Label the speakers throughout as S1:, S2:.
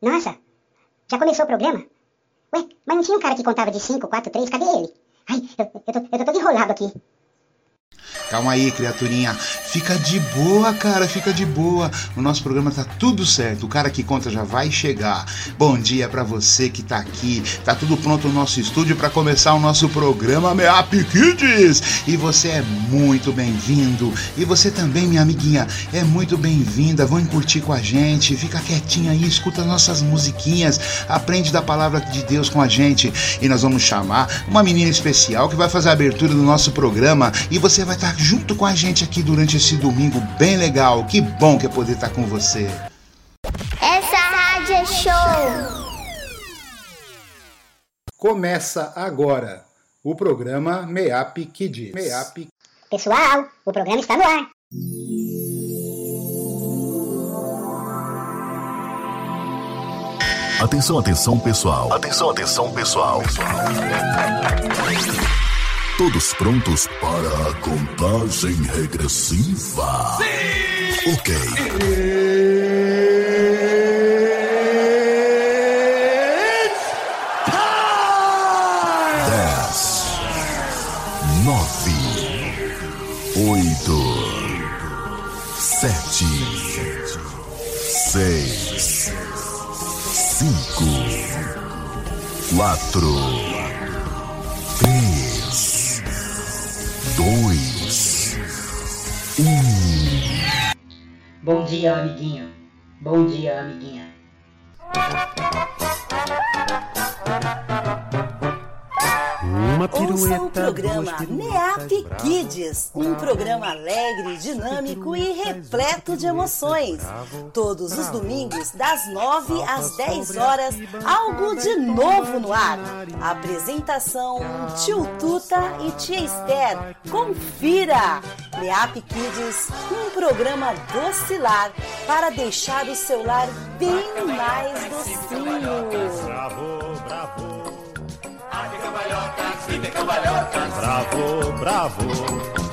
S1: Nossa, já começou o programa? Ué, mas não tinha um cara que contava de 5, 4, 3? Cadê ele? Ai, eu, eu, tô, eu tô todo enrolado aqui.
S2: Calma aí, criaturinha. Fica de boa, cara, fica de boa. O nosso programa tá tudo certo. O cara que conta já vai chegar. Bom dia para você que tá aqui. Tá tudo pronto no nosso estúdio para começar o nosso programa Meap Kids. E você é muito bem-vindo. E você também, minha amiguinha, é muito bem-vinda. Vão curtir com a gente. Fica quietinha aí, escuta nossas musiquinhas. Aprende da palavra de Deus com a gente. E nós vamos chamar uma menina especial que vai fazer a abertura do nosso programa. E você vai estar junto com a gente aqui durante esse domingo bem legal. Que bom que é poder estar com você.
S3: Essa rádio é show.
S2: Começa agora o programa Meap Kids. Meap.
S1: Pessoal, o programa está no ar.
S4: Atenção, atenção, pessoal. Atenção, atenção, pessoal. Todos prontos para a contagem regressiva? Sim! Ok. Dez, nove, oito, sete, seis, cinco, quatro,
S5: Bom dia, amiguinho. Bom dia, amiguinha.
S6: Uma
S7: Ouça o
S6: pirueta,
S7: programa
S6: bravo,
S7: Kids, um programa alegre, dinâmico e repleto de emoções. Todos os domingos, das 9 às 10 horas, algo de novo no ar. Apresentação Tio Tuta e Tia Esther. Confira! MEAP Kids, um programa docilar para deixar o seu lar bem mais docinho.
S6: Bravo, bravo.
S8: Bom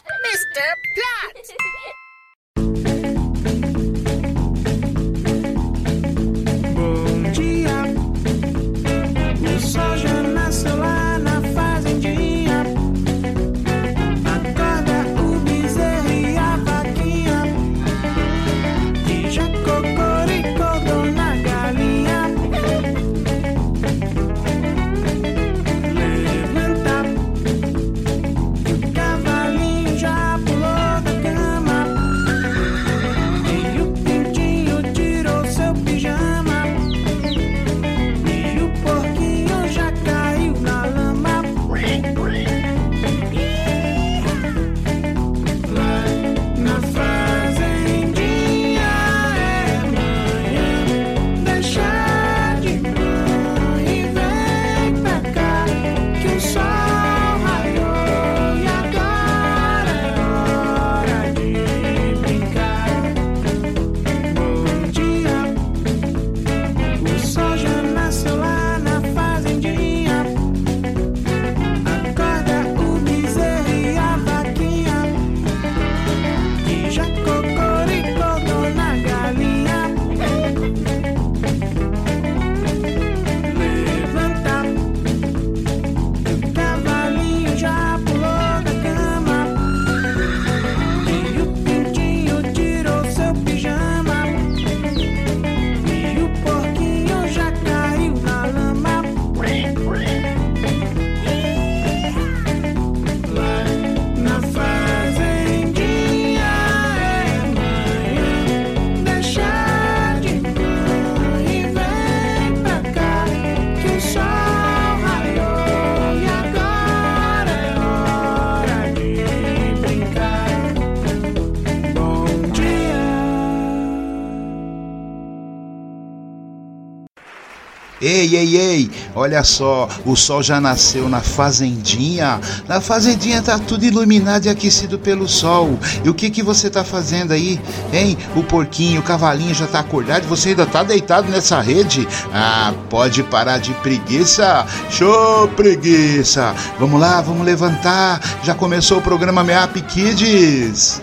S2: Ei, olha só, o sol já nasceu na fazendinha. Na fazendinha tá tudo iluminado e aquecido pelo sol. E o que que você tá fazendo aí? Hein? O porquinho, o cavalinho já tá acordado você ainda tá deitado nessa rede? Ah, pode parar de preguiça. Show preguiça. Vamos lá, vamos levantar. Já começou o programa Meap Kids.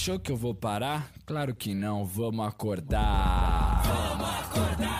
S9: Achou que eu vou parar? Claro que não, vamos acordar. Vamos acordar.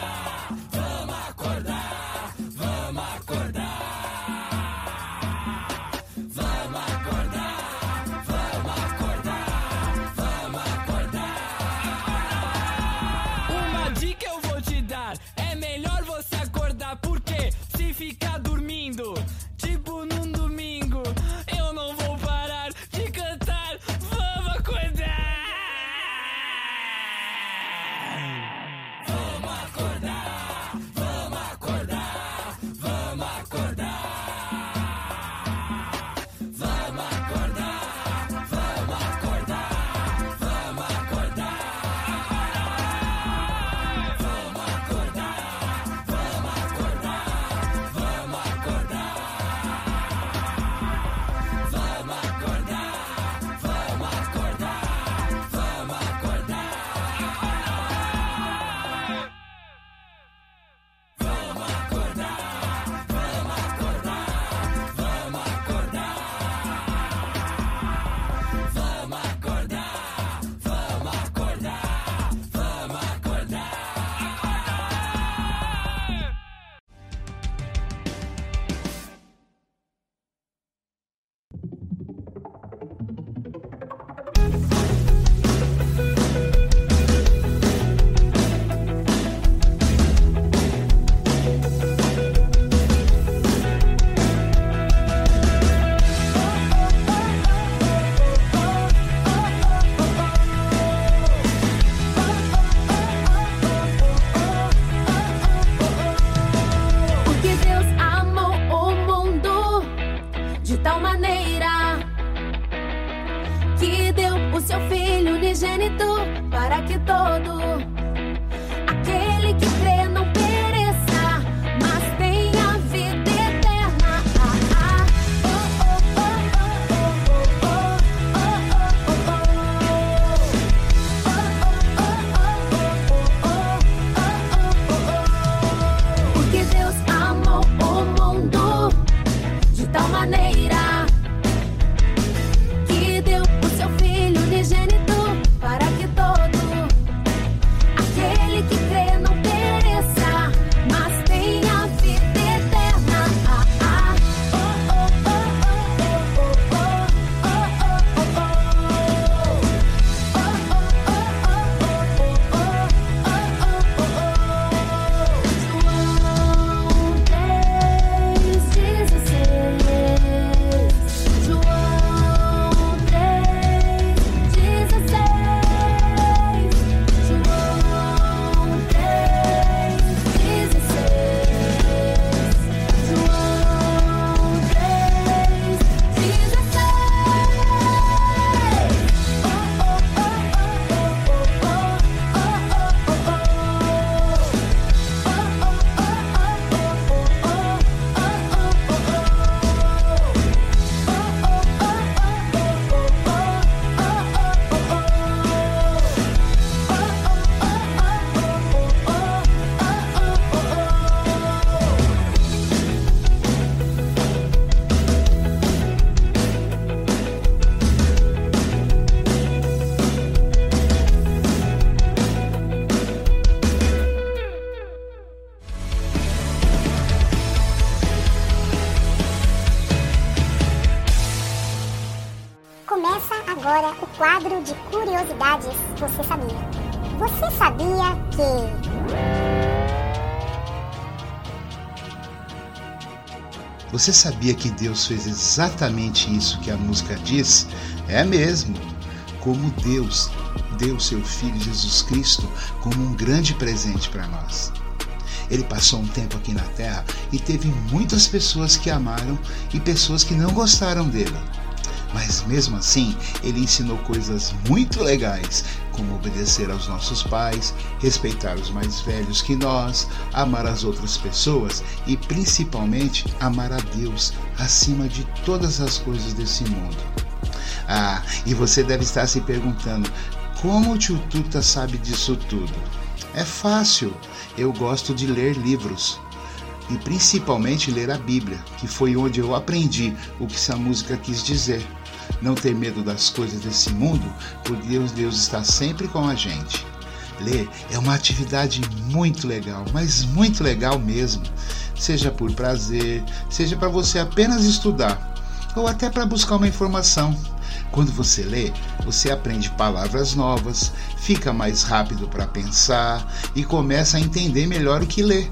S9: Você
S10: sabia que
S2: Deus fez exatamente isso que a música diz? É mesmo. Como Deus deu seu Filho Jesus Cristo como um grande presente para nós. Ele passou um tempo aqui na Terra e teve muitas pessoas que amaram e pessoas que não gostaram dele. Mas mesmo assim, ele ensinou coisas muito legais, como obedecer aos nossos pais, respeitar os mais velhos que nós, amar as outras pessoas e principalmente amar a Deus acima de todas as coisas desse mundo. Ah, e você deve estar se perguntando: como o tio Tuta sabe disso tudo? É fácil, eu gosto de ler livros e principalmente ler a Bíblia, que foi onde eu aprendi o que essa música quis dizer. Não ter medo das coisas desse mundo, porque Deus, Deus está sempre com a gente. Ler é uma atividade muito legal, mas muito legal mesmo. Seja por prazer, seja para você apenas estudar, ou até para buscar uma informação. Quando você lê, você aprende palavras novas, fica mais rápido para pensar e começa a entender melhor o que lê.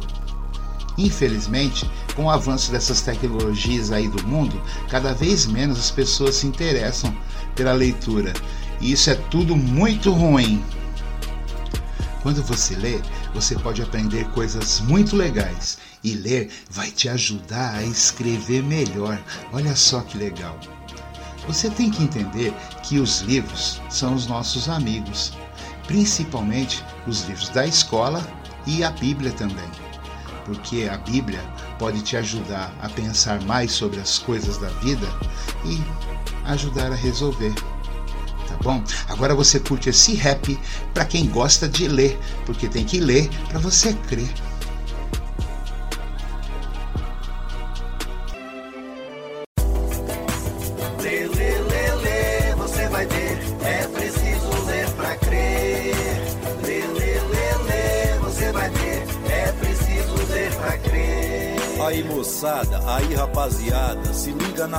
S2: Infelizmente, com o avanço dessas tecnologias aí do mundo, cada vez menos as pessoas se interessam pela leitura. E isso é tudo muito ruim. Quando você lê, você pode aprender coisas muito legais e ler vai te ajudar a escrever melhor. Olha só que legal. Você tem que entender que os livros são os nossos amigos, principalmente os livros da escola e a Bíblia também porque a Bíblia pode te ajudar a pensar mais sobre as coisas da vida e ajudar a resolver. Tá bom? Agora você curte esse rap para quem gosta de ler, porque tem que ler para você crer.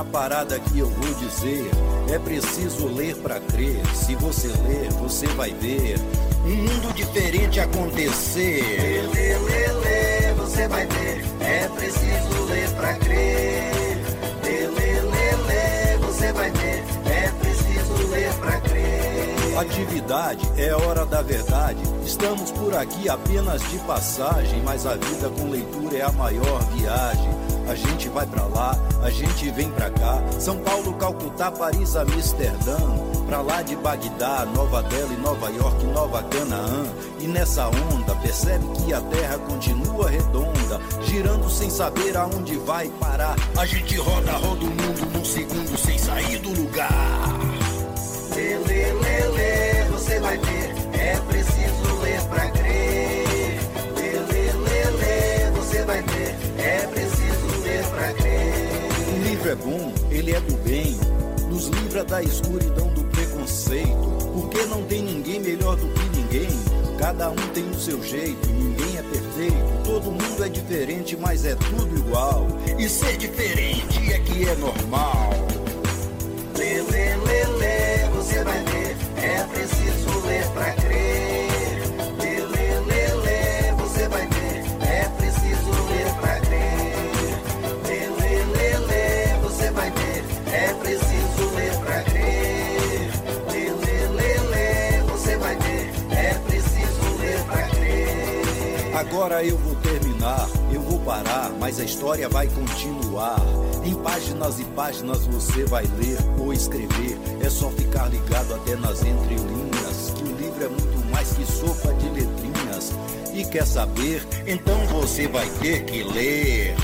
S11: Parada que eu vou dizer. É preciso ler pra crer. Se você ler, você vai ver um mundo diferente acontecer.
S12: Lê, lê, lê, você vai ver. É preciso ler pra crer. Lê, lê, lê, lê, você vai ver. É preciso ler pra crer.
S11: Atividade é hora da verdade. Estamos por aqui apenas de passagem, mas a vida com leitura é a maior viagem. A gente vai pra lá, a gente vem pra cá. São Paulo, Calcutá, Paris, Amsterdã. Pra lá de Bagdá, Nova Delhi, Nova York, Nova Canaã. E nessa onda, percebe que a terra continua redonda, girando sem saber aonde vai parar. A gente roda, roda o mundo num segundo sem sair do lugar.
S12: Lê, lê, lê, lê, você vai ver. É preciso é
S11: bom, ele é do bem, nos livra da escuridão do preconceito. Porque não tem ninguém melhor do que ninguém. Cada um tem o seu jeito, ninguém é perfeito. Todo mundo é diferente, mas é tudo igual. E ser diferente é que é normal. Agora eu vou terminar, eu vou parar, mas a história vai continuar. Em páginas e páginas você vai ler ou escrever. É só ficar ligado até nas entrelinhas. Que o livro é muito mais que sopa de letrinhas. E quer saber? Então você vai ter que ler.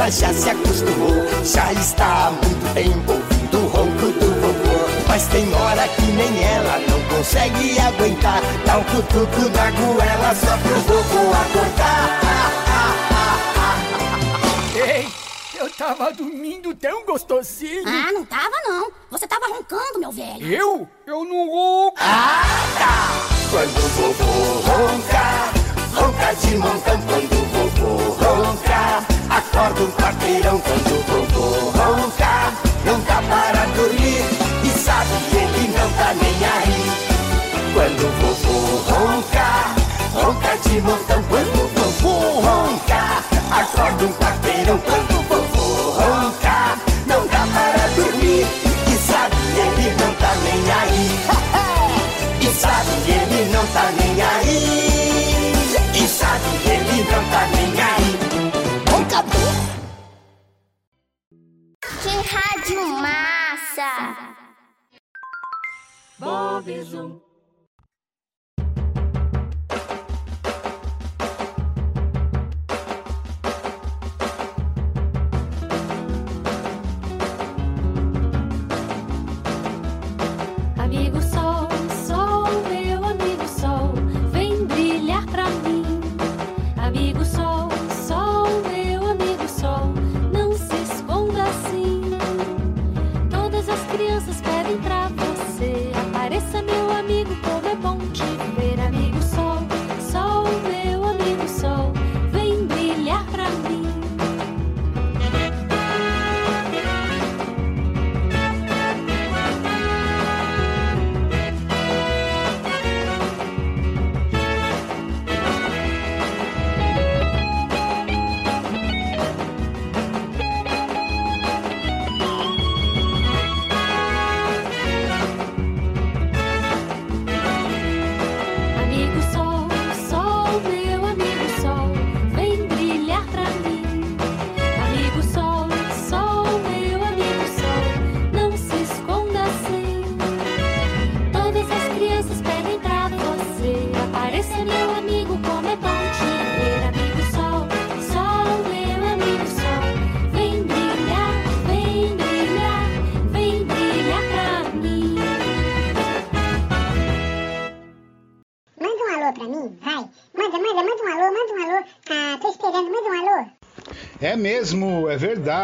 S13: Ela já se acostumou. Já está há muito tempo ouvindo o ronco do vovô. Mas tem hora que nem ela não consegue aguentar. Dá um cutuco na goela só pro vovô acordar.
S14: Ei, eu tava dormindo tão gostosinho.
S15: Ah, não tava não. Você tava roncando, meu velho.
S14: Eu? Eu não ronco.
S13: Ah, tá! Quando o vovô ronca, ronca de montão. Quando o vovô ronca, acorda um quarteirão. Quando o vovô ronca, não dá para dormir. E sabe, ele não tá nem aí. Quando o vovô ronca, de montão. Quando o vovô ronca, acorda um quarteirão. Quando o
S3: rádio massa!
S9: Bob Zoom.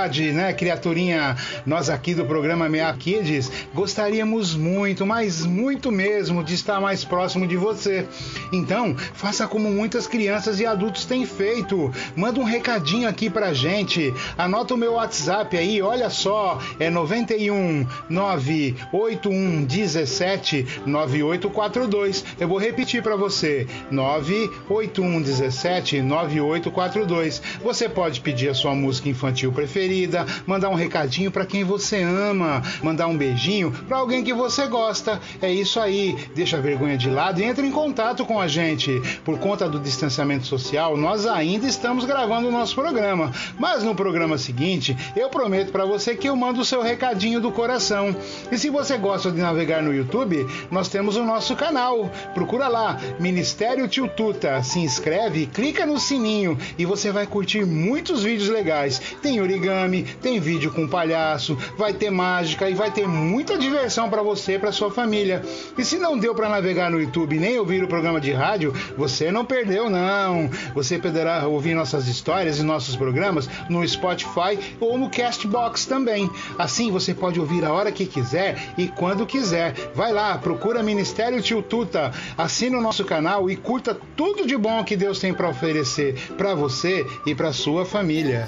S2: Verdade, né, criaturinha? Nós aqui do programa Mea Kids gostaríamos muito, mas muito mesmo, de estar mais próximo de você. Então, faça como muitas crianças e adultos têm feito. Manda um recadinho aqui pra gente. Anota o meu WhatsApp aí, olha só, é 91 981 17 9842. Eu vou repetir pra você: 981 17 9842. Você pode pedir a sua música infantil preferida, mandar um recadinho para quem você ama, mandar um beijinho para alguém que você gosta. É isso aí. Deixa a vergonha de lado e entre em contato com a gente. Por conta do distanciamento social, nós ainda estamos gravando o nosso programa, mas no programa seguinte, eu prometo para você que eu mando o seu recadinho do coração. E se você gosta de navegar no YouTube, nós temos o nosso canal. Procura lá, Ministério Tio Tuta. Se inscreve, clica no sininho e você vai curtir muitos vídeos legais. Tem origami, tem vídeo com palhaço, vai ter mágica e vai ter muita diversão para você e para sua família. E se não deu para navegar no YouTube nem ouvir o programa de rádio, você não perdeu não. Você poderá ouvir nossas histórias e nossos programas no Spotify ou no Castbox também. Assim você pode ouvir a hora que quiser e quando quiser. Vai lá, procura Ministério Tio Tuta, assina o nosso canal e curta tudo de bom que Deus tem para oferecer para você e para sua família.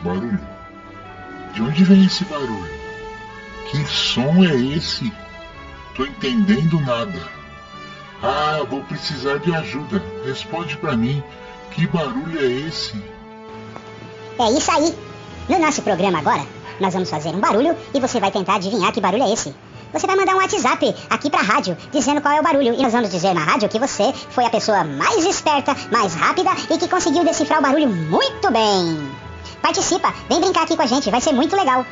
S16: Barulho? De onde vem esse barulho? Que som é esse? Tô entendendo nada. Ah, vou precisar de ajuda. Responde pra mim. Que barulho é esse?
S1: É isso aí. No nosso programa agora, nós vamos fazer um barulho e você vai tentar adivinhar que barulho é esse. Você vai mandar um WhatsApp aqui pra rádio dizendo qual é o barulho e nós vamos dizer na rádio que você foi a pessoa mais esperta, mais rápida e que conseguiu decifrar o barulho muito bem. Participa, vem brincar aqui com a gente, vai ser muito legal.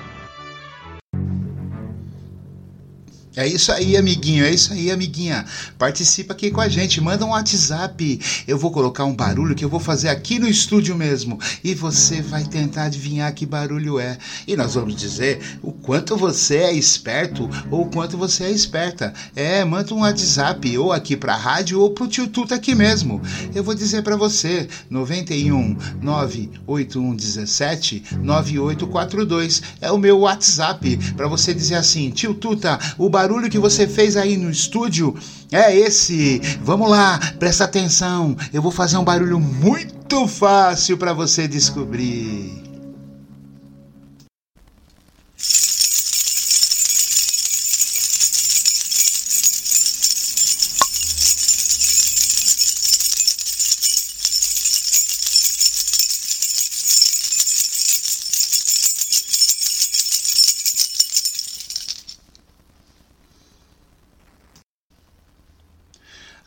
S2: É isso aí, amiguinho, é isso aí, amiguinha. Participa aqui com a gente, manda um WhatsApp. Eu vou colocar um barulho que eu vou fazer aqui no estúdio mesmo. E você vai tentar adivinhar que barulho é. E nós vamos dizer o quanto você é esperto ou o quanto você é esperta. É, manda um WhatsApp ou aqui pra rádio ou pro tio Tuta aqui mesmo. Eu vou dizer para você, 91 981 17 9842 é o meu WhatsApp para você dizer assim, tio Tuta, o barulho que você fez aí no estúdio é esse. Vamos lá, presta atenção. Eu vou fazer um barulho muito fácil para você descobrir.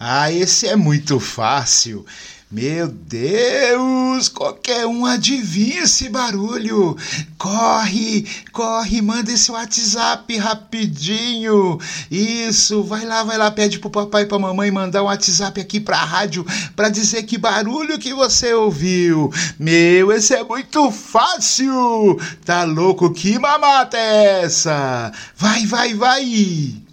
S2: Ah, esse é muito fácil. Meu Deus, qualquer um adivinha esse barulho. Corre, corre, manda esse WhatsApp rapidinho. Isso, vai lá, vai lá, pede pro papai e pra mamãe mandar um WhatsApp aqui pra rádio pra dizer que barulho que você ouviu. Meu, esse é muito fácil. Tá louco? Que mamata é essa? Vai, vai, vai.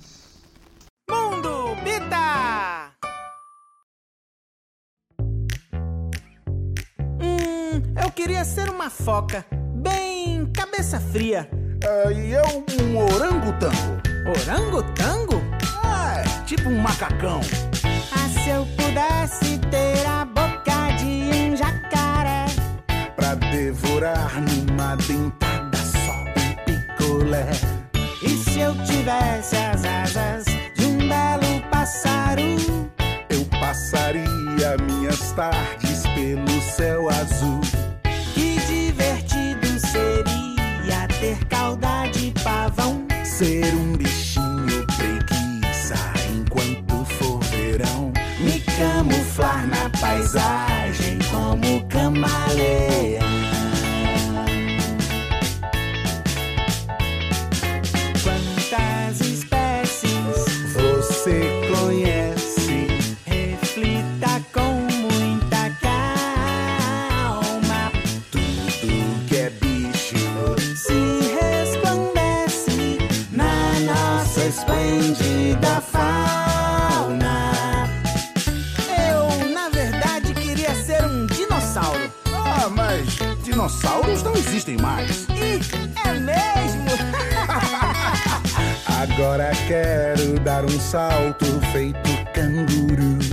S17: Queria ser uma foca, bem cabeça fria.
S18: e eu um orangotango.
S17: Orangotango?
S18: É, tipo um macacão.
S8: Ah, se eu pudesse ter a boca de um jacaré.
S18: Pra devorar numa dentada só um picolé.
S8: E se eu tivesse as asas de um belo pássaro?
S18: Eu passaria minhas tardes pelo céu azul.
S8: Pavão.
S18: Ser um bichinho preguiça enquanto for verão.
S8: Me camuflar na paisagem como camaleão.
S18: Existem mais.
S17: Ih, é mesmo?
S18: Agora quero dar um salto feito canguru.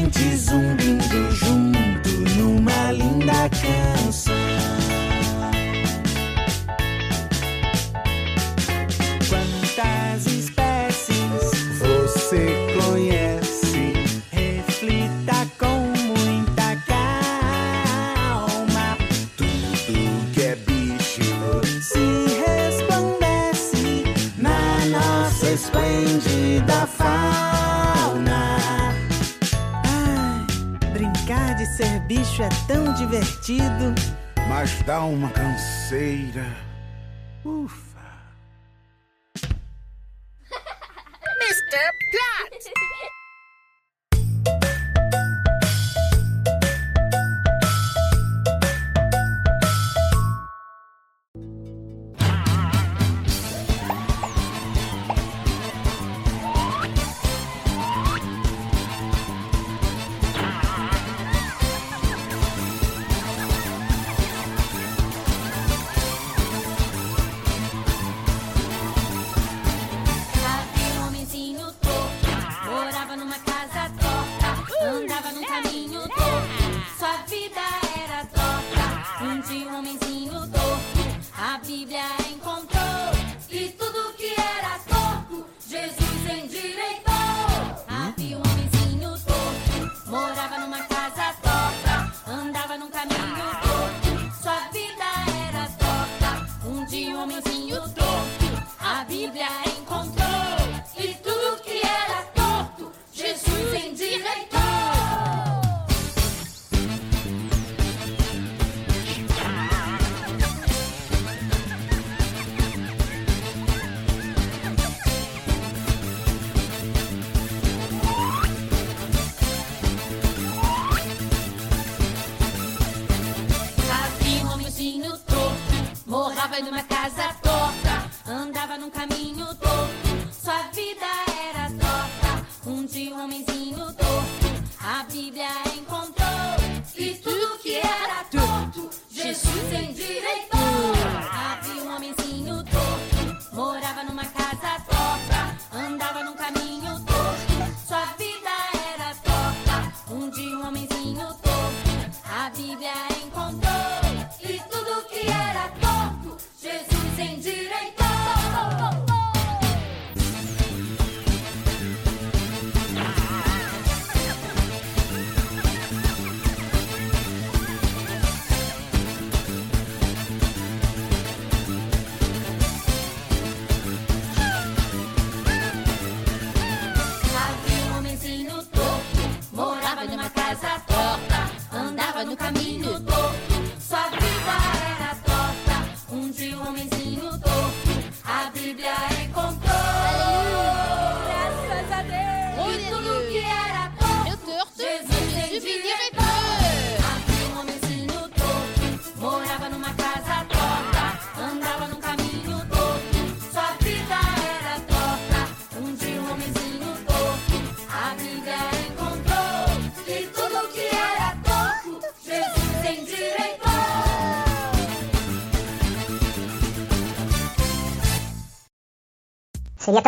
S8: Gente zumbindo junto numa linda canção.
S18: Bicho
S8: é tão divertido.
S18: Mas dá uma canseira. Ufa.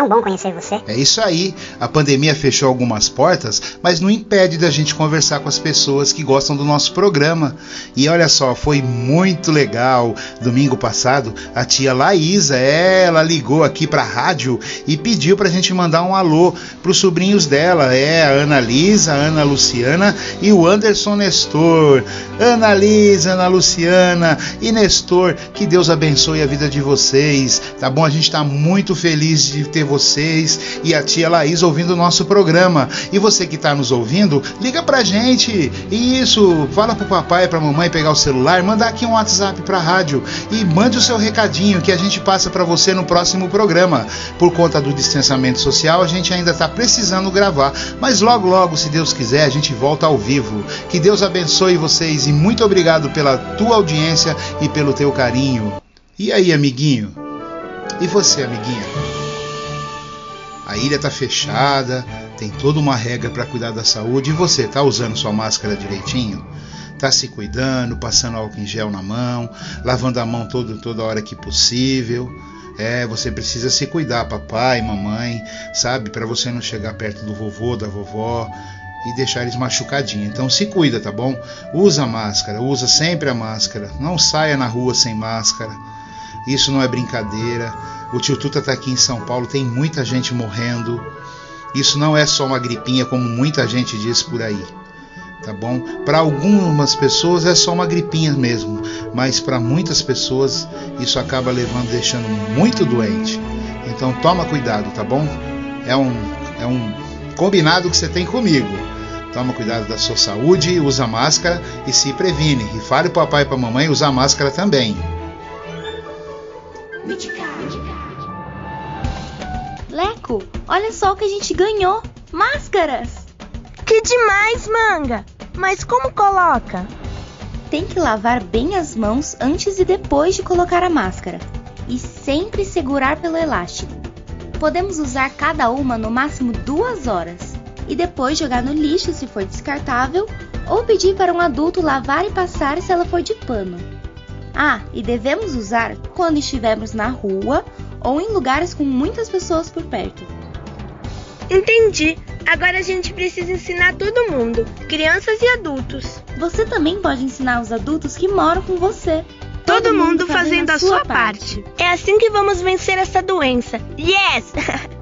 S1: Tão bom conhecer você.
S2: É isso aí. A pandemia fechou algumas portas, mas não impede da gente conversar com as pessoas que gostam do nosso programa. E olha só, foi muito legal. Domingo passado, a tia Laísa, ela ligou aqui pra rádio e pediu pra gente mandar um alô pros sobrinhos dela. É a Ana Lisa, a Ana Luciana e o Anderson Nestor. Ana Lisa, Ana Luciana e Nestor, que Deus abençoe a vida de vocês. Tá bom? A gente tá muito feliz de ter vocês e a tia Laís ouvindo o nosso programa. E você que está nos ouvindo, liga pra gente. Isso, fala pro papai, pra mamãe pegar o celular, mandar aqui um WhatsApp pra rádio e mande o seu recadinho que a gente passa para você no próximo programa. Por conta do distanciamento social, a gente ainda está precisando gravar, mas logo logo, se Deus quiser, a gente volta ao vivo. Que Deus abençoe vocês e muito obrigado pela tua audiência e pelo teu carinho. E aí, amiguinho? E você, amiguinha? A ilha tá fechada, tem toda uma regra para cuidar da saúde. E você, tá usando sua máscara direitinho? Tá se cuidando, passando álcool em gel na mão, lavando a mão todo, toda hora que possível. É, você precisa se cuidar, papai, mamãe, sabe? Para você não chegar perto do vovô, da vovó e deixar eles machucadinhos. Então se cuida, tá bom? Usa máscara, usa sempre a máscara. Não saia na rua sem máscara. Isso não é brincadeira. O tio Tuta está aqui em São Paulo, tem muita gente morrendo. Isso não é só uma gripinha, como muita gente diz por aí. Tá bom? Para algumas pessoas é só uma gripinha mesmo, mas para muitas pessoas isso acaba levando, deixando muito doente. Então toma cuidado, tá bom? É um, é um combinado que você tem comigo. Toma cuidado da sua saúde, usa máscara e se previne. E fale pro papai e pra mamãe usar máscara também.
S19: Leco, olha só o que a gente ganhou: máscaras!
S20: Que demais, manga! Mas como coloca?
S19: Tem que lavar bem as mãos antes e depois de colocar a máscara. E sempre segurar pelo elástico. Podemos usar cada uma no máximo duas horas. E depois jogar no lixo se for descartável, ou pedir para um adulto lavar e passar se ela for de pano. Ah, e devemos usar quando estivermos na rua ou em lugares com muitas pessoas por perto.
S20: Entendi. Agora a gente precisa ensinar todo mundo, crianças e adultos.
S19: Você também pode ensinar os adultos que moram com você.
S20: Todo, mundo fazendo a sua parte. É assim que vamos vencer essa doença. Yes!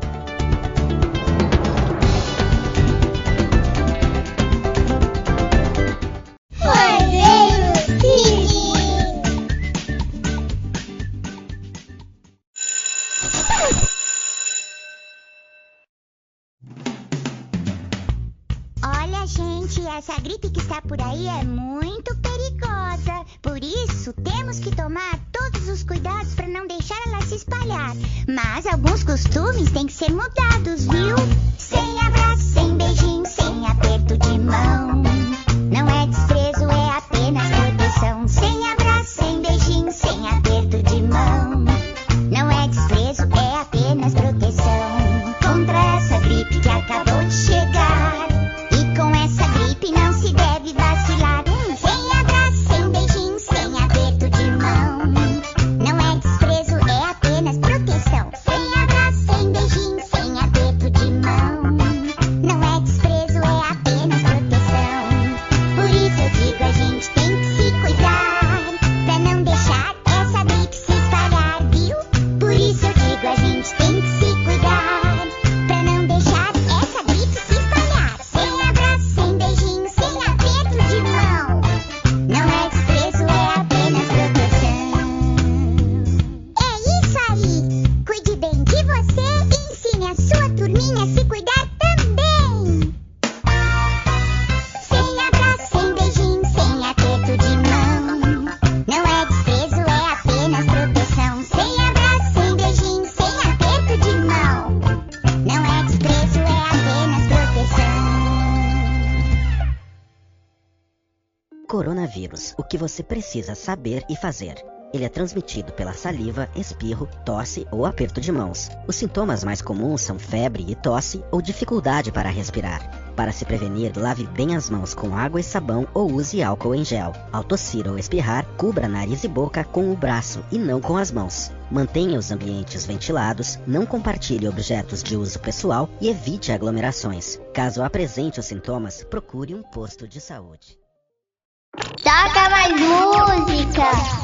S10: essa gripe que está por aí é muito perigosa. Por isso, temos que tomar todos os cuidados para não deixar ela se espalhar. Mas alguns costumes têm que ser mudados, viu?
S21: Que você precisa saber e fazer. Ele é transmitido pela saliva, espirro, tosse ou aperto de mãos. Os sintomas mais comuns são febre e tosse ou dificuldade para respirar. Para se prevenir, lave bem as mãos com água e sabão ou use álcool em gel. Ao tossir ou espirrar, cubra nariz e boca com o braço e não com as mãos. Mantenha os ambientes ventilados, não compartilhe objetos de uso pessoal e evite aglomerações. Caso apresente os sintomas, procure um posto de saúde.
S10: Toca mais música!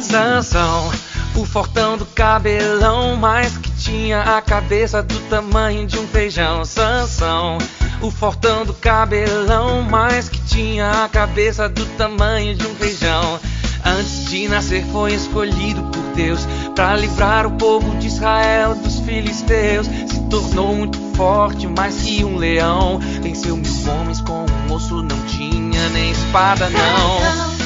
S22: Sansão, o fortão do cabelão, mas que tinha a cabeça do tamanho de um feijão. Sansão, o fortão do cabelão, mas que tinha a cabeça do tamanho de um feijão. Antes de nascer foi escolhido por Deus para livrar o povo de Israel dos filisteus. Se tornou muito forte, mais que um leão. Venceu mil homens com um osso, não tinha nem espada não.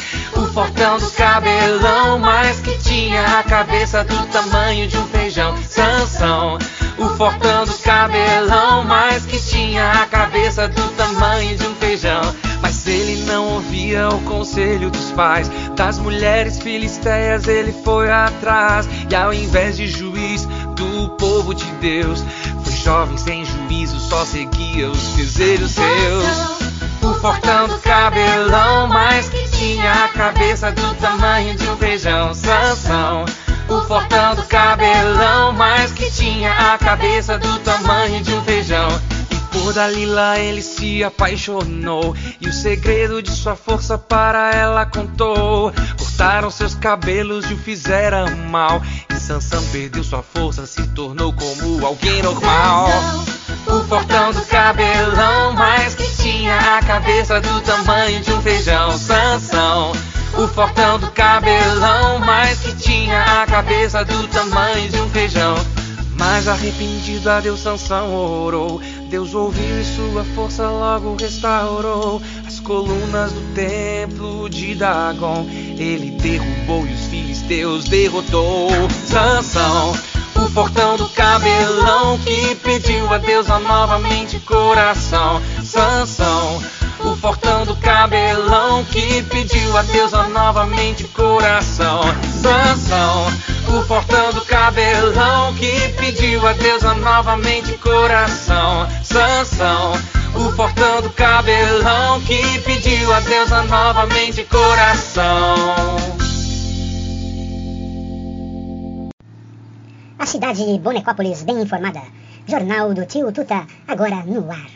S22: Fortão do cabelão, mas que tinha a cabeça do tamanho de um feijão. Sansão, o fortão do cabelão, mas que tinha a cabeça do tamanho de um feijão. Mas ele não ouvia o conselho dos pais, das mulheres filisteias ele foi atrás. E ao invés de juiz do povo de Deus, foi jovem sem juízo, só seguia os desejos seus. O fortão do cabelão, mas que tinha a cabeça do tamanho de um feijão. Sansão, o fortão do cabelão, mas que tinha a cabeça do tamanho de um feijão. E por Dalila ele se apaixonou e o segredo de sua força para ela contou. Cortaram seus cabelos e o fizeram mal. E Sansão perdeu sua força, se tornou como alguém normal. O fortão do cabelão, mas que tinha a cabeça do tamanho de um feijão. Sansão, o fortão do cabelão, mas que tinha a cabeça do tamanho de um feijão. Mas arrependido a Deus Sansão orou. Deus ouviu e sua força logo restaurou. As colunas do templo de Dagon ele derrubou e os filisteus derrotou. Sansão, o fortão do cabelão que pediu a Deus a novamente coração. Sansão, o fortão do cabelão que pediu a Deus a novamente coração. Sansão, o fortão do cabelão que pediu a Deus a novamente coração. Sansão, o fortão do cabelão que pediu a Deus a novamente coração.
S1: A cidade de Bonecópolis bem informada. Jornal do Tio Tuta, agora no ar.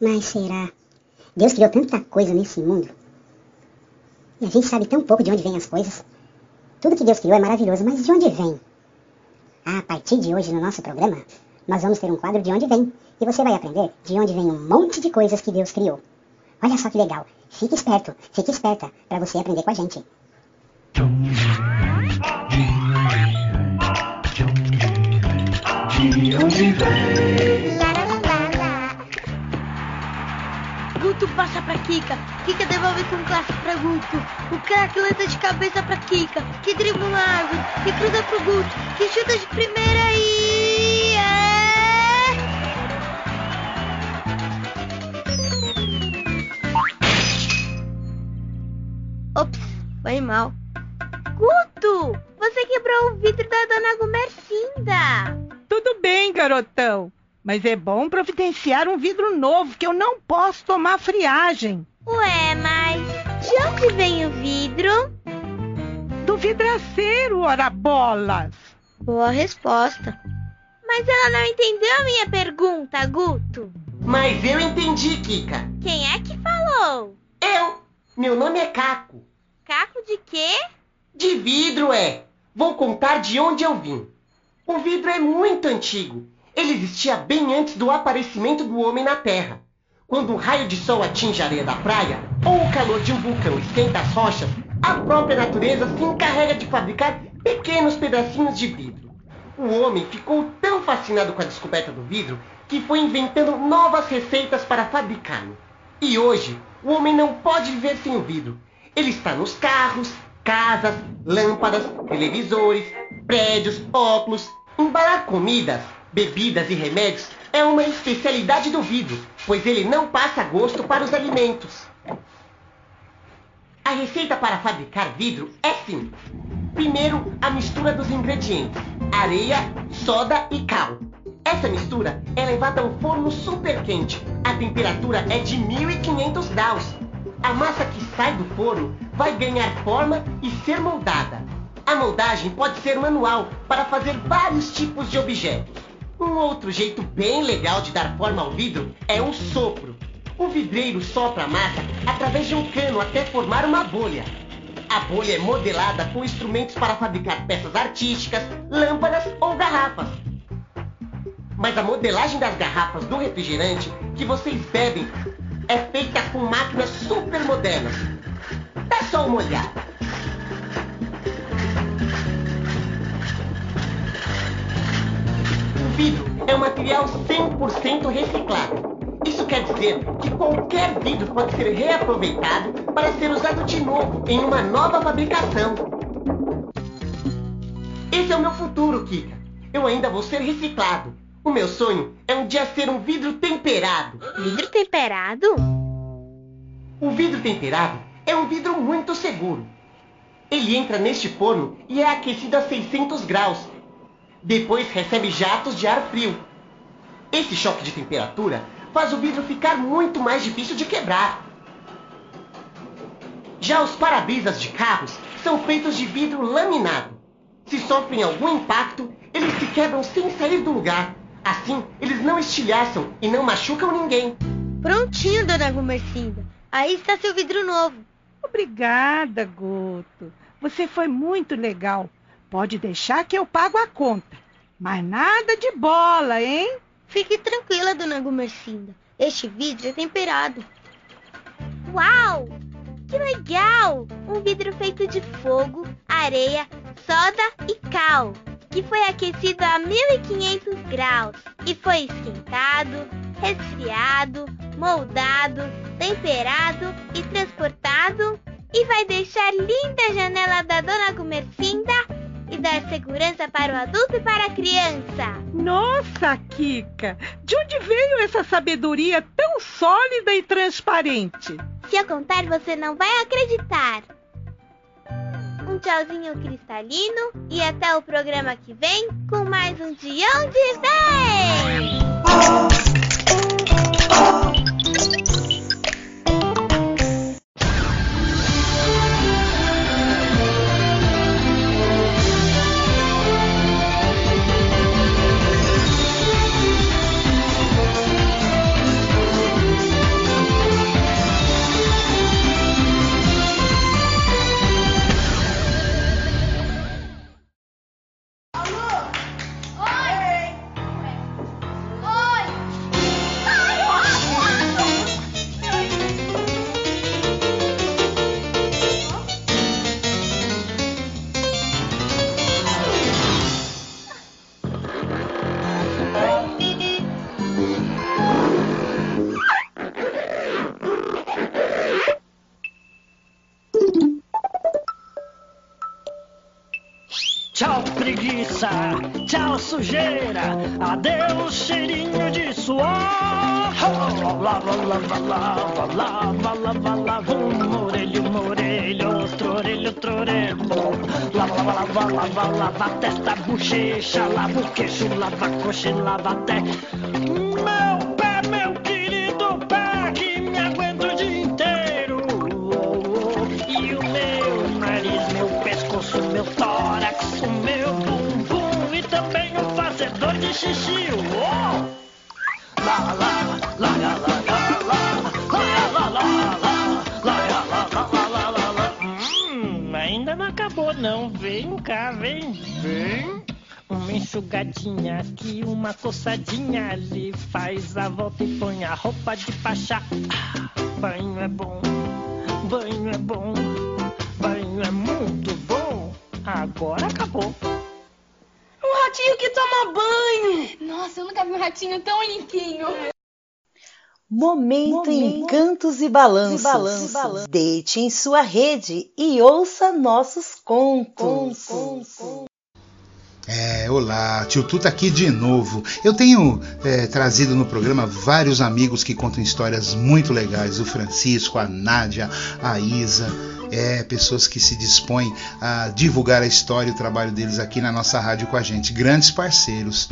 S1: Mas será? Deus criou tanta coisa nesse mundo. E a gente sabe tão pouco de onde vêm as coisas. Tudo que Deus criou é maravilhoso, mas de onde vem? Ah, a partir de hoje no nosso programa, nós vamos ter um quadro de onde vem. E você vai aprender de onde vem um monte de coisas que Deus criou. Olha só que legal. Fique esperto, fique esperta, para você aprender com a gente.
S8: De onde vem?
S20: Passa pra Kika. Kika devolve com classe pra Guto. O craque lança de cabeça pra Kika. Que dribla uma árvore. Que cruza pro Guto. Que chuta de primeira e. É... Ops, foi mal. Guto, você quebrou o vidro da dona Gumercinda.
S17: Tudo bem, garotão. Mas é bom providenciar um vidro novo, que eu não posso tomar friagem.
S20: Ué, mas de onde vem o vidro?
S17: Do vidraceiro, ora bolas.
S20: Boa resposta. Mas ela não entendeu a minha pergunta, Guto.
S5: Mas eu entendi, Kika.
S20: Quem é que falou?
S5: Eu. Meu nome é Caco.
S20: Caco de quê?
S5: De vidro, é.
S23: Vou contar de onde eu vim. O vidro é muito antigo. Ele existia bem antes do aparecimento do homem na Terra. Quando um raio de sol atinge a areia da praia ou o calor de um vulcão esquenta as rochas, a própria natureza se encarrega de fabricar pequenos pedacinhos de vidro. O homem ficou tão fascinado com a descoberta do vidro que foi inventando novas receitas para fabricá-lo. E hoje, o homem não pode viver sem o vidro. Ele está nos carros, casas, lâmpadas, televisores, prédios, óculos. Embalar comidas, bebidas e remédios é uma especialidade do vidro, pois ele não passa gosto para os alimentos. A receita para fabricar vidro é simples. Primeiro, a mistura dos ingredientes: areia, soda e cal. Essa mistura é levada a um forno super quente. A temperatura é de 1500 graus. A massa que sai do forno vai ganhar forma e ser moldada. A moldagem pode ser manual para fazer vários tipos de objetos. Um outro jeito bem legal de dar forma ao vidro é o sopro. O vidreiro sopra a massa através de um cano até formar uma bolha. A bolha é modelada com instrumentos para fabricar peças artísticas, lâmpadas ou garrafas. Mas a modelagem das garrafas do refrigerante que vocês bebem é feita com máquinas super modernas. Dá só uma olhada. Vidro é um material 100% reciclável. Isso quer dizer que qualquer vidro pode ser reaproveitado para ser usado de novo em uma nova fabricação. Esse é o meu futuro, Kika. Eu ainda vou ser reciclado. O meu sonho é um dia ser um vidro temperado.
S20: Vidro temperado?
S23: O vidro temperado é um vidro muito seguro. Ele entra neste forno e é aquecido a 600 graus. Depois recebe jatos de ar frio. Esse choque de temperatura faz o vidro ficar muito mais difícil de quebrar. Já os para-brisas de carros são feitos de vidro laminado. Se sofrem algum impacto, eles se quebram sem sair do lugar. Assim, eles não estilhaçam e não machucam ninguém.
S20: Prontinho, dona Gumercinda. Aí está seu vidro novo.
S17: Obrigada, Guto. Você foi muito legal. Pode deixar que eu pago a conta. Mas nada de bola, hein?
S20: Fique tranquila, dona Gumercinda. Este vidro é temperado.
S10: Uau! Que legal! Um vidro feito de fogo, areia, soda e cal, que foi aquecido a 1500 graus e foi esquentado, resfriado, moldado, temperado e transportado e vai deixar linda a janela da dona Gumercinda dar segurança para o adulto e para a criança.
S17: Nossa, Kika! De onde veio essa sabedoria tão sólida e transparente?
S10: Se eu contar, você não vai acreditar. Um tchauzinho cristalino e até o programa que vem com mais um
S24: Dião de 10! Oeste, em Meu pé, meu querido pé, que me aguento o dia inteiro. E o meu nariz, meu pescoço, meu tórax, o meu bumbum e também o fazedor de xixi. Oh! Lá, lá, lá, lá, lá. não. Vem cá, vem. Uma enxugadinha aqui, uma coçadinha ali. Faz a volta e põe a roupa de pachá. Ah, banho é bom, banho é bom, banho é muito bom. Agora acabou.
S25: Um ratinho que toma banho! Nossa, eu nunca vi um ratinho tão limpinho.
S26: Momento, Encantos e Balanços. Deite em sua rede e ouça nossos contos.
S2: É, olá, tio Tuta aqui de novo. Eu tenho é, trazido no programa vários amigos que contam histórias muito legais. O Francisco, a Nádia, a Isa. É, pessoas que se dispõem a divulgar a história e o trabalho deles aqui na nossa rádio com a gente. Grandes parceiros.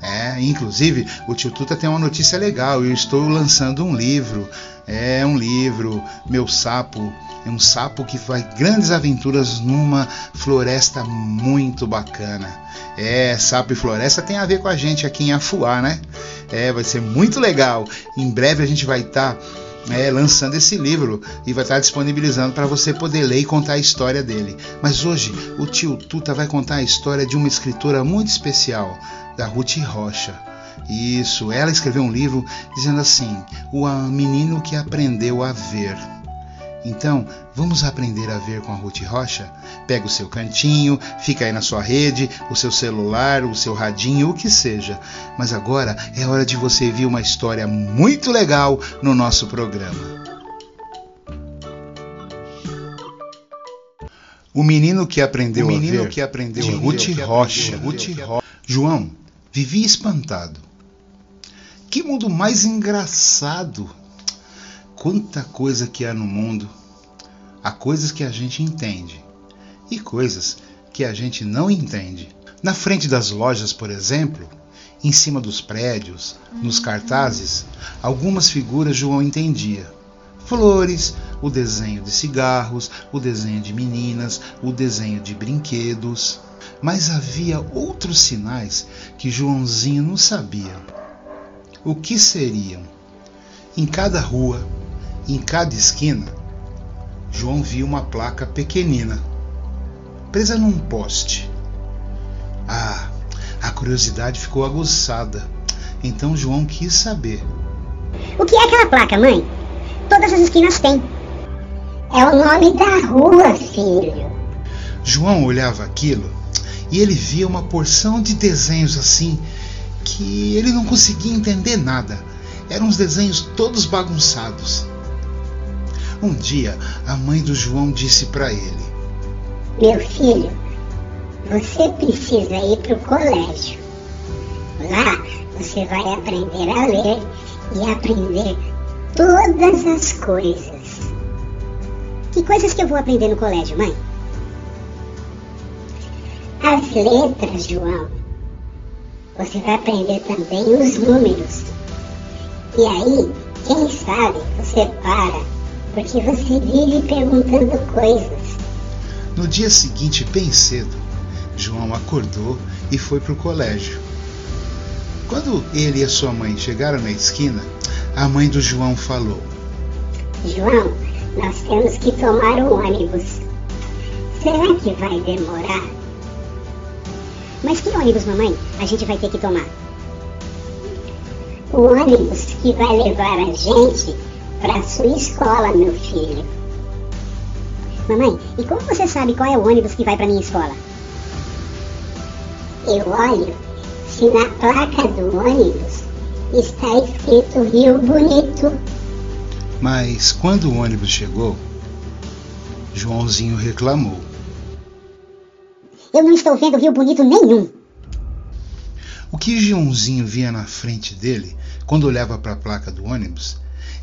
S2: É, inclusive, o tio Tuta tem uma notícia legal. Eu estou lançando um livro. É um livro, Meu Sapo. É um sapo que faz grandes aventuras numa floresta muito bacana. É, sapo e floresta tem a ver com a gente aqui em Afuá, né? É, vai ser muito legal. Em breve a gente vai estar. Tá é, lançando esse livro e vai estar disponibilizando para você poder ler e contar a história dele. Mas hoje o tio Tuta vai contar a história de uma escritora muito especial, da Ruth Rocha. Isso, ela escreveu um livro dizendo assim: O menino que aprendeu a ver. Então, vamos aprender a ver com a Ruth Rocha? Pega o seu cantinho, fica aí na sua rede, o seu celular, o seu radinho, o que seja. Mas agora é hora de você ver uma história muito legal no nosso programa. O menino que aprendeu o menino a ver, que aprendeu de Ruth Rocha. Ruth Rocha. João vivia espantado. Que mundo mais engraçado! Quanta coisa que há no mundo. Há coisas que a gente entende e coisas que a gente não entende. Na frente das lojas, por exemplo, em cima dos prédios, nos cartazes, algumas figuras João entendia. Flores, o desenho de cigarros, o desenho de meninas, o desenho de brinquedos. Mas havia outros sinais que Joãozinho não sabia. O que seriam? Em cada rua, em cada esquina, João viu uma placa pequenina, presa num poste. Ah, a curiosidade ficou aguçada. Então João quis saber.
S1: O que é aquela placa, mãe? Todas as esquinas têm. É o nome da rua, filho.
S2: João olhava aquilo e ele via uma porção de desenhos assim que ele não conseguia entender nada. Eram uns desenhos todos bagunçados. Um dia, a mãe do João disse para ele:
S1: Meu filho, você precisa ir para o colégio. Lá você vai aprender a ler e aprender todas as coisas. Que coisas que eu vou aprender no colégio, mãe? As letras, João. Você vai aprender também os números. E aí, quem sabe você para, porque você vive perguntando coisas.
S2: No dia seguinte, bem cedo, João acordou e foi para o colégio. Quando ele e a sua mãe chegaram na esquina, a mãe do João falou:
S1: João, nós temos que tomar o ônibus. Será que vai demorar? Mas que ônibus, mamãe, a gente vai ter que tomar? O ônibus que vai levar a gente para sua escola, meu filho. Mamãe, e como você sabe qual é o ônibus que vai para minha escola? Eu olho se na placa do ônibus está escrito Rio Bonito.
S2: Mas quando o ônibus chegou, Joãozinho reclamou.
S1: Eu não estou vendo Rio Bonito nenhum.
S2: O que Joãozinho via na frente dele, quando olhava para a placa do ônibus,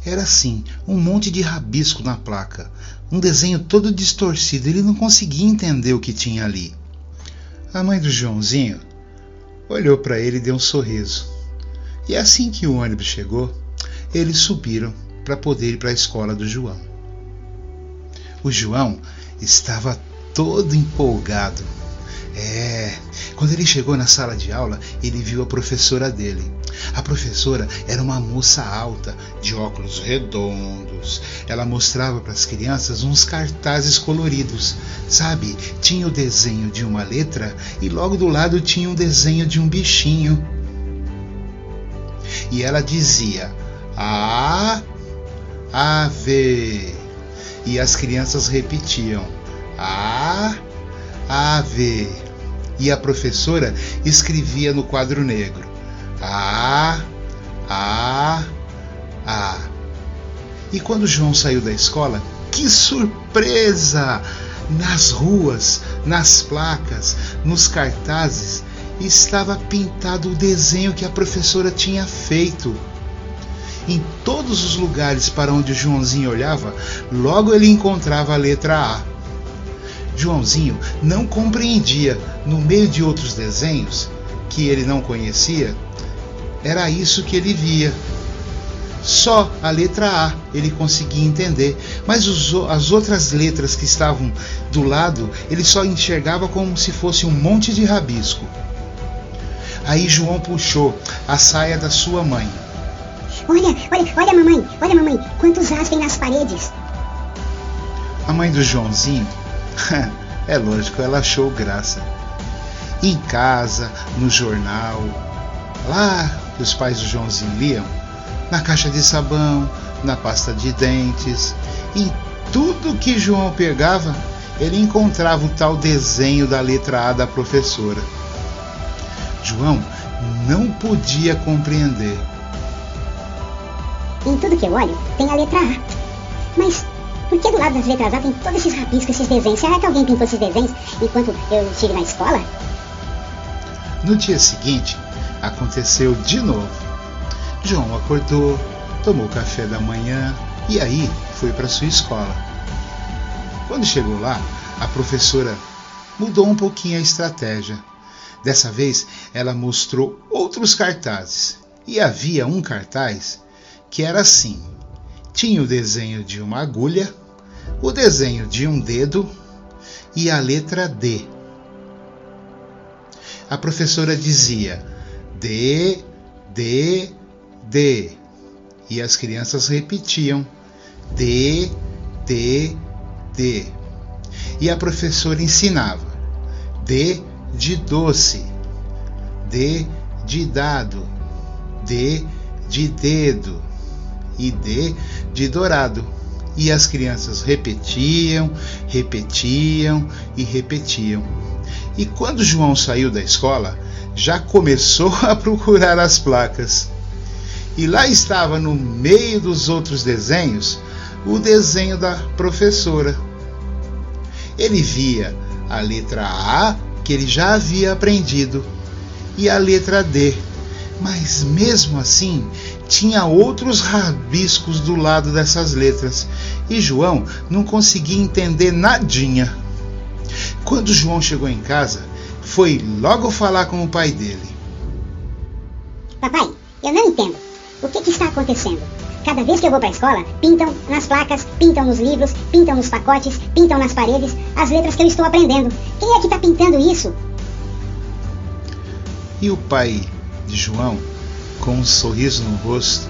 S2: era assim, um monte de rabisco na placa, um desenho todo distorcido. Ele não conseguia entender o que tinha ali. A mãe do Joãozinho olhou para ele e deu um sorriso. E assim que o ônibus chegou, eles subiram para poder ir para a escola do João. O João estava todo empolgado É, quando ele chegou na sala de aula, ele viu a professora dele. A professora era uma moça alta, de óculos redondos. Ela mostrava para as crianças uns cartazes coloridos. Sabe, tinha o desenho de uma letra e logo do lado tinha um desenho de um bichinho. E ela dizia: A, ave. E as crianças repetiam: A, ave. E a professora escrevia no quadro negro: A, A, A. E quando João saiu da escola, que surpresa! Nas ruas, nas placas, nos cartazes, estava pintado o desenho que a professora tinha feito. Em todos os lugares para onde Joãozinho olhava, logo ele encontrava a letra A. Joãozinho não compreendia, no meio de outros desenhos que ele não conhecia, era isso que ele via. Só a letra A ele conseguia entender, mas os, as outras letras que estavam do lado ele só enxergava como se fosse um monte de rabisco. Aí João puxou a saia da sua mãe.
S1: Olha, olha, olha, mamãe, olha, mamãe, quantos As tem nas paredes.
S2: A mãe do Joãozinho, é lógico, ela achou graça. Em casa, no jornal, lá que os pais do Joãozinho liam, na caixa de sabão, na pasta de dentes, em tudo que João pegava, ele encontrava o tal desenho da letra A da professora. João não podia compreender.
S1: Em tudo que eu olho, tem a letra A. Mas por que do lado das letras A tem todos esses rabiscos, esses desenhos? Será que alguém pintou esses desenhos enquanto eu estive na escola?
S2: No dia seguinte, aconteceu de novo. João acordou, tomou café da manhã e aí foi para sua escola. Quando chegou lá, a professora mudou um pouquinho a estratégia. Dessa vez, ela mostrou outros cartazes. E havia um cartaz que era assim: tinha o desenho de uma agulha, o desenho de um dedo e a letra D. A professora dizia D, D, D. E as crianças repetiam D, D, D. E a professora ensinava D de doce, D de dado, D de dedo e D de dourado. E as crianças repetiam, repetiam e repetiam. E quando João saiu da escola, já começou a procurar as placas. E lá estava no meio dos outros desenhos o desenho da professora. Ele via a letra A, que ele já havia aprendido, e a letra D. Mas mesmo assim, tinha outros rabiscos do lado dessas letras, e João não conseguia entender nadinha. Quando João chegou em casa, foi logo falar com o pai dele.
S1: Papai, eu não entendo. O que, que está acontecendo? Cada vez que eu vou para a escola, pintam nas placas, pintam nos livros, pintam nos pacotes, pintam nas paredes as letras que eu estou aprendendo. Quem é que está pintando isso?
S2: E o pai de João, com um sorriso no rosto,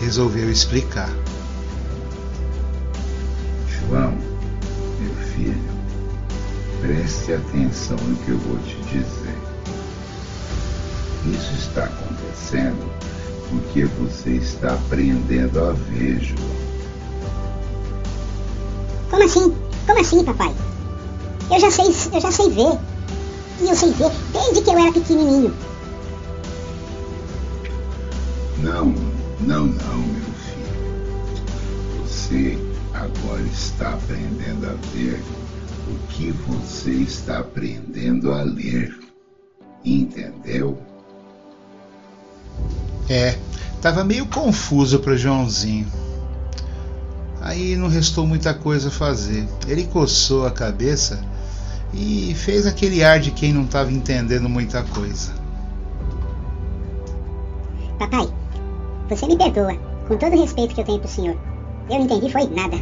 S2: resolveu explicar.
S27: João, meu filho, preste atenção no que eu vou te dizer. Isso está acontecendo porque você está aprendendo a ver, João.
S1: Como assim? Como assim, papai? Eu já sei, eu já sei ver. E eu sei ver desde que eu era pequenininho.
S27: Não, não, não, meu filho. Você agora está aprendendo a ver o que você está aprendendo a ler. Entendeu?
S2: É, tava meio confuso para Joãozinho. Aí não restou muita coisa a fazer. Ele coçou a cabeça e fez aquele ar de quem não estava entendendo muita coisa.
S1: Papai, você me perdoa, com todo o respeito que eu tenho pro senhor. Eu não entendi foi nada.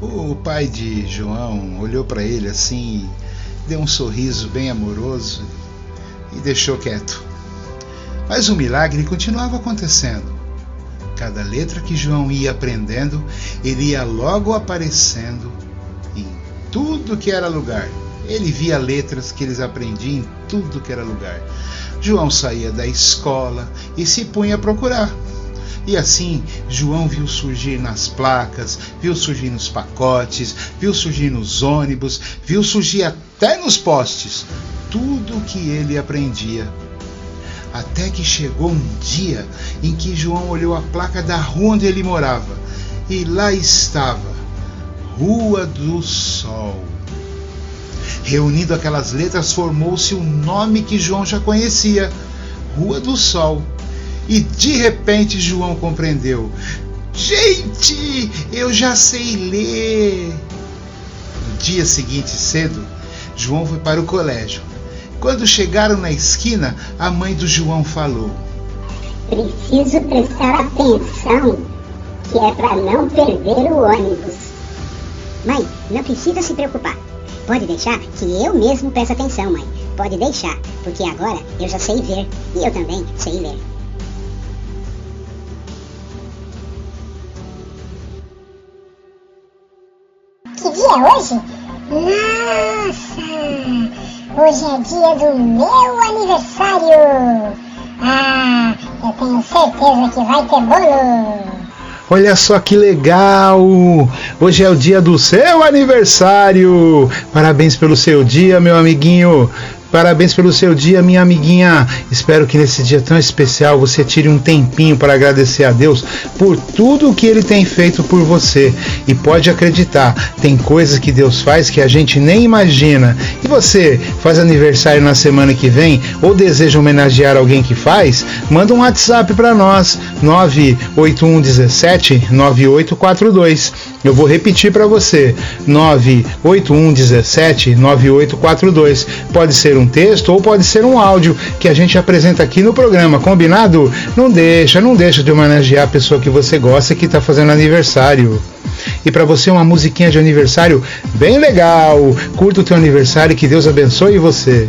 S2: O pai de João olhou para ele assim, deu um sorriso bem amoroso e deixou quieto. Mas o milagre continuava acontecendo. Cada letra que João ia aprendendo, ele ia logo aparecendo em tudo que era lugar. Ele via letras que eles aprendiam em tudo que era lugar. João saía da escola e se punha a procurar. E assim, João viu surgir nas placas, viu surgir nos pacotes, viu surgir nos ônibus, viu surgir até nos postes, tudo o que ele aprendia. Até que chegou um dia em que João olhou a placa da rua onde ele morava, e lá estava, Rua do Sol. Reunindo aquelas letras, formou-se o nome que João já conhecia: Rua do Sol. E de repente João compreendeu: Gente, eu já sei ler! No dia seguinte, cedo, João foi para o colégio. Quando chegaram na esquina, a mãe do João falou:
S1: Preciso prestar atenção, que é para não perder o ônibus. Mãe, não precisa se preocupar. Pode deixar que eu mesmo peça atenção, mãe. Pode deixar, porque agora eu já sei ver e eu também sei ler.
S10: Que dia é hoje? Nossa! Hoje é dia do meu aniversário! Ah, eu tenho certeza que vai ter bolo!
S2: Olha só que legal! Hoje é o dia do seu aniversário! Parabéns pelo seu dia, meu amiguinho! Parabéns pelo seu dia, minha amiguinha. Espero que nesse dia tão especial você tire um tempinho para agradecer a Deus por tudo que Ele tem feito por você. E pode acreditar, tem coisas que Deus faz que a gente nem imagina. E você faz aniversário na semana que vem ou deseja homenagear alguém que faz? Manda um WhatsApp para nós, 98117 9842. Eu vou repetir para você, 98117 9842. Pode ser um texto ou pode ser um áudio que a gente apresenta aqui no programa, combinado? Não deixa, não deixa de homenagear a pessoa que você gosta e que está fazendo aniversário. E para você uma musiquinha de aniversário bem legal. Curta o teu aniversário e que Deus abençoe você.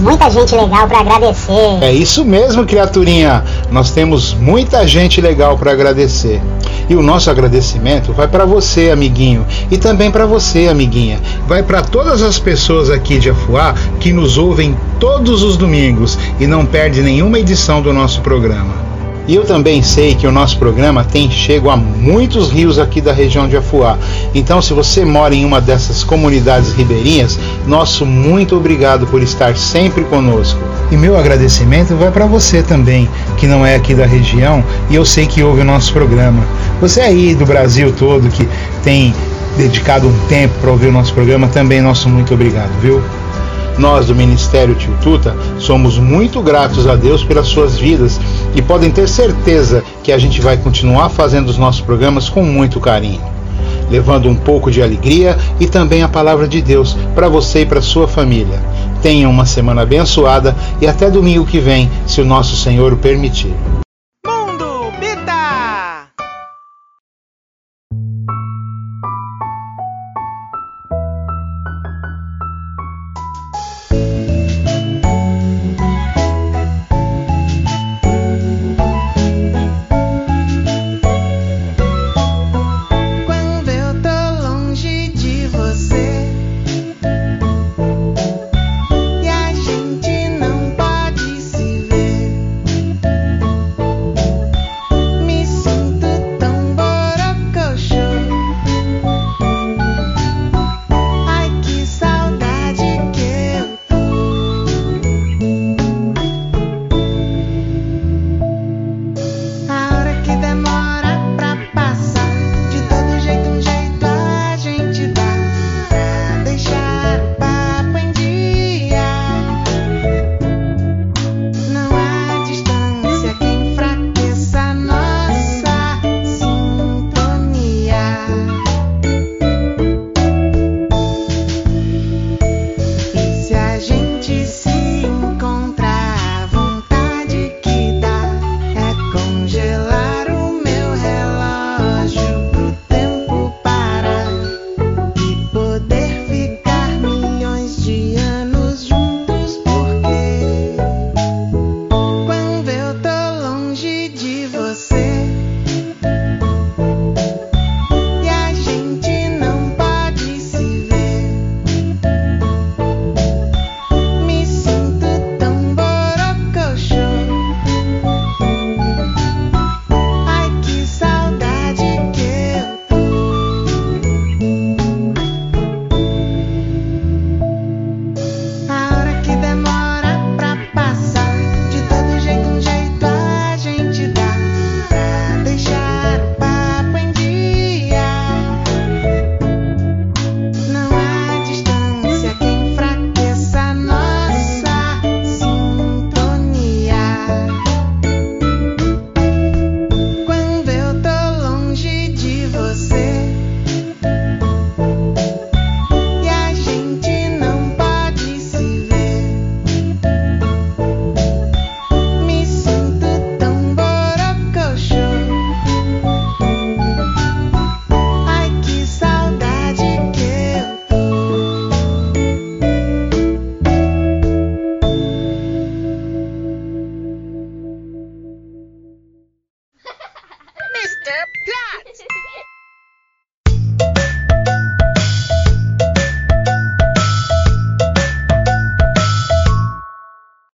S1: Muita gente legal para agradecer.
S2: É isso mesmo, criaturinha. Nós temos muita gente legal para agradecer. E o nosso agradecimento vai para você, amiguinho, e também para você, amiguinha. Vai para todas as pessoas aqui de Afuá que nos ouvem todos os domingos e não perde nenhuma edição do nosso programa. E eu também sei que o nosso programa tem chego a muitos rios aqui da região de Afuá. Então, se você mora em uma dessas comunidades ribeirinhas, nosso muito obrigado por estar sempre conosco. E meu agradecimento vai para você também, que não é aqui da região e eu sei que ouve o nosso programa. Você aí do Brasil todo que tem dedicado um tempo para ouvir o nosso programa, também nosso muito obrigado, viu? Nós do Ministério Tio Tuta somos muito gratos a Deus pelas suas vidas e podem ter certeza que a gente vai continuar fazendo os nossos programas com muito carinho, levando um pouco de alegria e também a palavra de Deus para você e para sua família. Tenha uma semana abençoada e até domingo que vem, se o nosso Senhor o permitir.